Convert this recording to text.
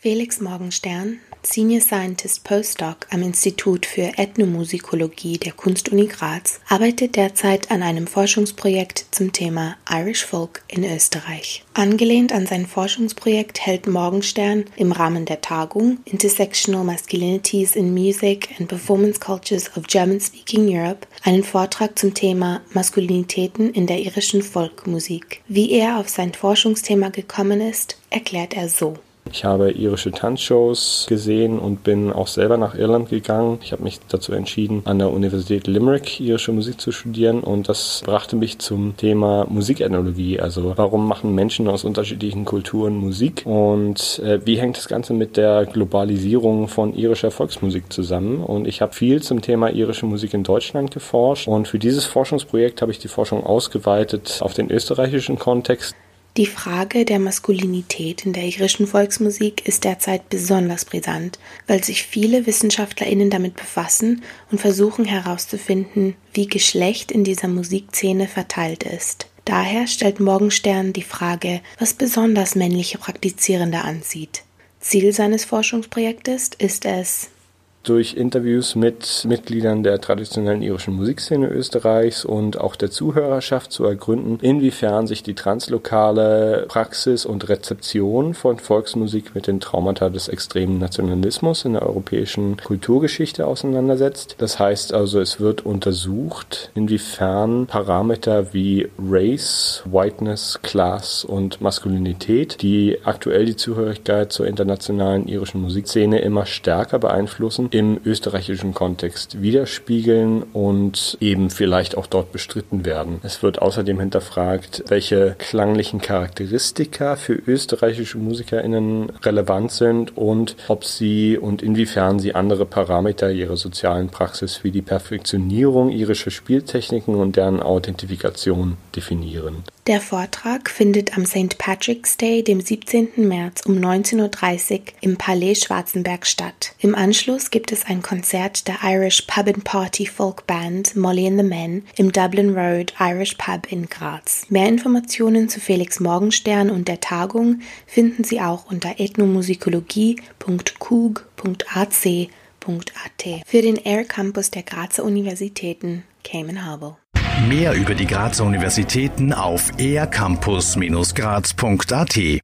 Felix Morgenstern, Senior Scientist Postdoc am Institut für Ethnomusikologie der Kunstuni Graz, arbeitet derzeit an einem Forschungsprojekt zum Thema Irish Folk in Österreich. Angelehnt an sein Forschungsprojekt hält Morgenstern im Rahmen der Tagung Intersectional Masculinities in Music and Performance Cultures of German-Speaking Europe einen Vortrag zum Thema Maskulinitäten in der irischen Folkmusik. Wie er auf sein Forschungsthema gekommen ist, erklärt er so. Ich habe irische Tanzshows gesehen und bin auch selber nach Irland gegangen. Ich habe mich dazu entschieden, an der Universität Limerick irische Musik zu studieren und das brachte mich zum Thema Musikethnologie. Also warum machen Menschen aus unterschiedlichen Kulturen Musik und äh, wie hängt das Ganze mit der Globalisierung von irischer Volksmusik zusammen? Und ich habe viel zum Thema irische Musik in Deutschland geforscht und für dieses Forschungsprojekt habe ich die Forschung ausgeweitet auf den österreichischen Kontext. Die Frage der Maskulinität in der irischen Volksmusik ist derzeit besonders brisant, weil sich viele WissenschaftlerInnen damit befassen und versuchen herauszufinden, wie Geschlecht in dieser Musikszene verteilt ist. Daher stellt Morgenstern die Frage, was besonders männliche Praktizierende anzieht. Ziel seines Forschungsprojektes ist es, durch Interviews mit Mitgliedern der traditionellen irischen Musikszene Österreichs und auch der Zuhörerschaft zu ergründen, inwiefern sich die translokale Praxis und Rezeption von Volksmusik mit den Traumata des extremen Nationalismus in der europäischen Kulturgeschichte auseinandersetzt. Das heißt also, es wird untersucht, inwiefern Parameter wie Race, Whiteness, Class und Maskulinität, die aktuell die Zugehörigkeit zur internationalen irischen Musikszene immer stärker beeinflussen, im österreichischen Kontext widerspiegeln und eben vielleicht auch dort bestritten werden. Es wird außerdem hinterfragt, welche klanglichen Charakteristika für österreichische MusikerInnen relevant sind und ob sie und inwiefern sie andere Parameter ihrer sozialen Praxis wie die Perfektionierung irischer Spieltechniken und deren Authentifikation definieren. Der Vortrag findet am St. Patrick's Day, dem 17. März um 19.30 Uhr im Palais Schwarzenberg statt. Im Anschluss gibt es ein Konzert der Irish Pub and Party Folk Band Molly and the Men im Dublin Road Irish Pub in Graz. Mehr Informationen zu Felix Morgenstern und der Tagung finden Sie auch unter ethnomusikologie.kug.ac.at. Für den Air Campus der Grazer Universitäten, Cayman Harbor. Mehr über die Grazer Universitäten auf ercampus-graz.at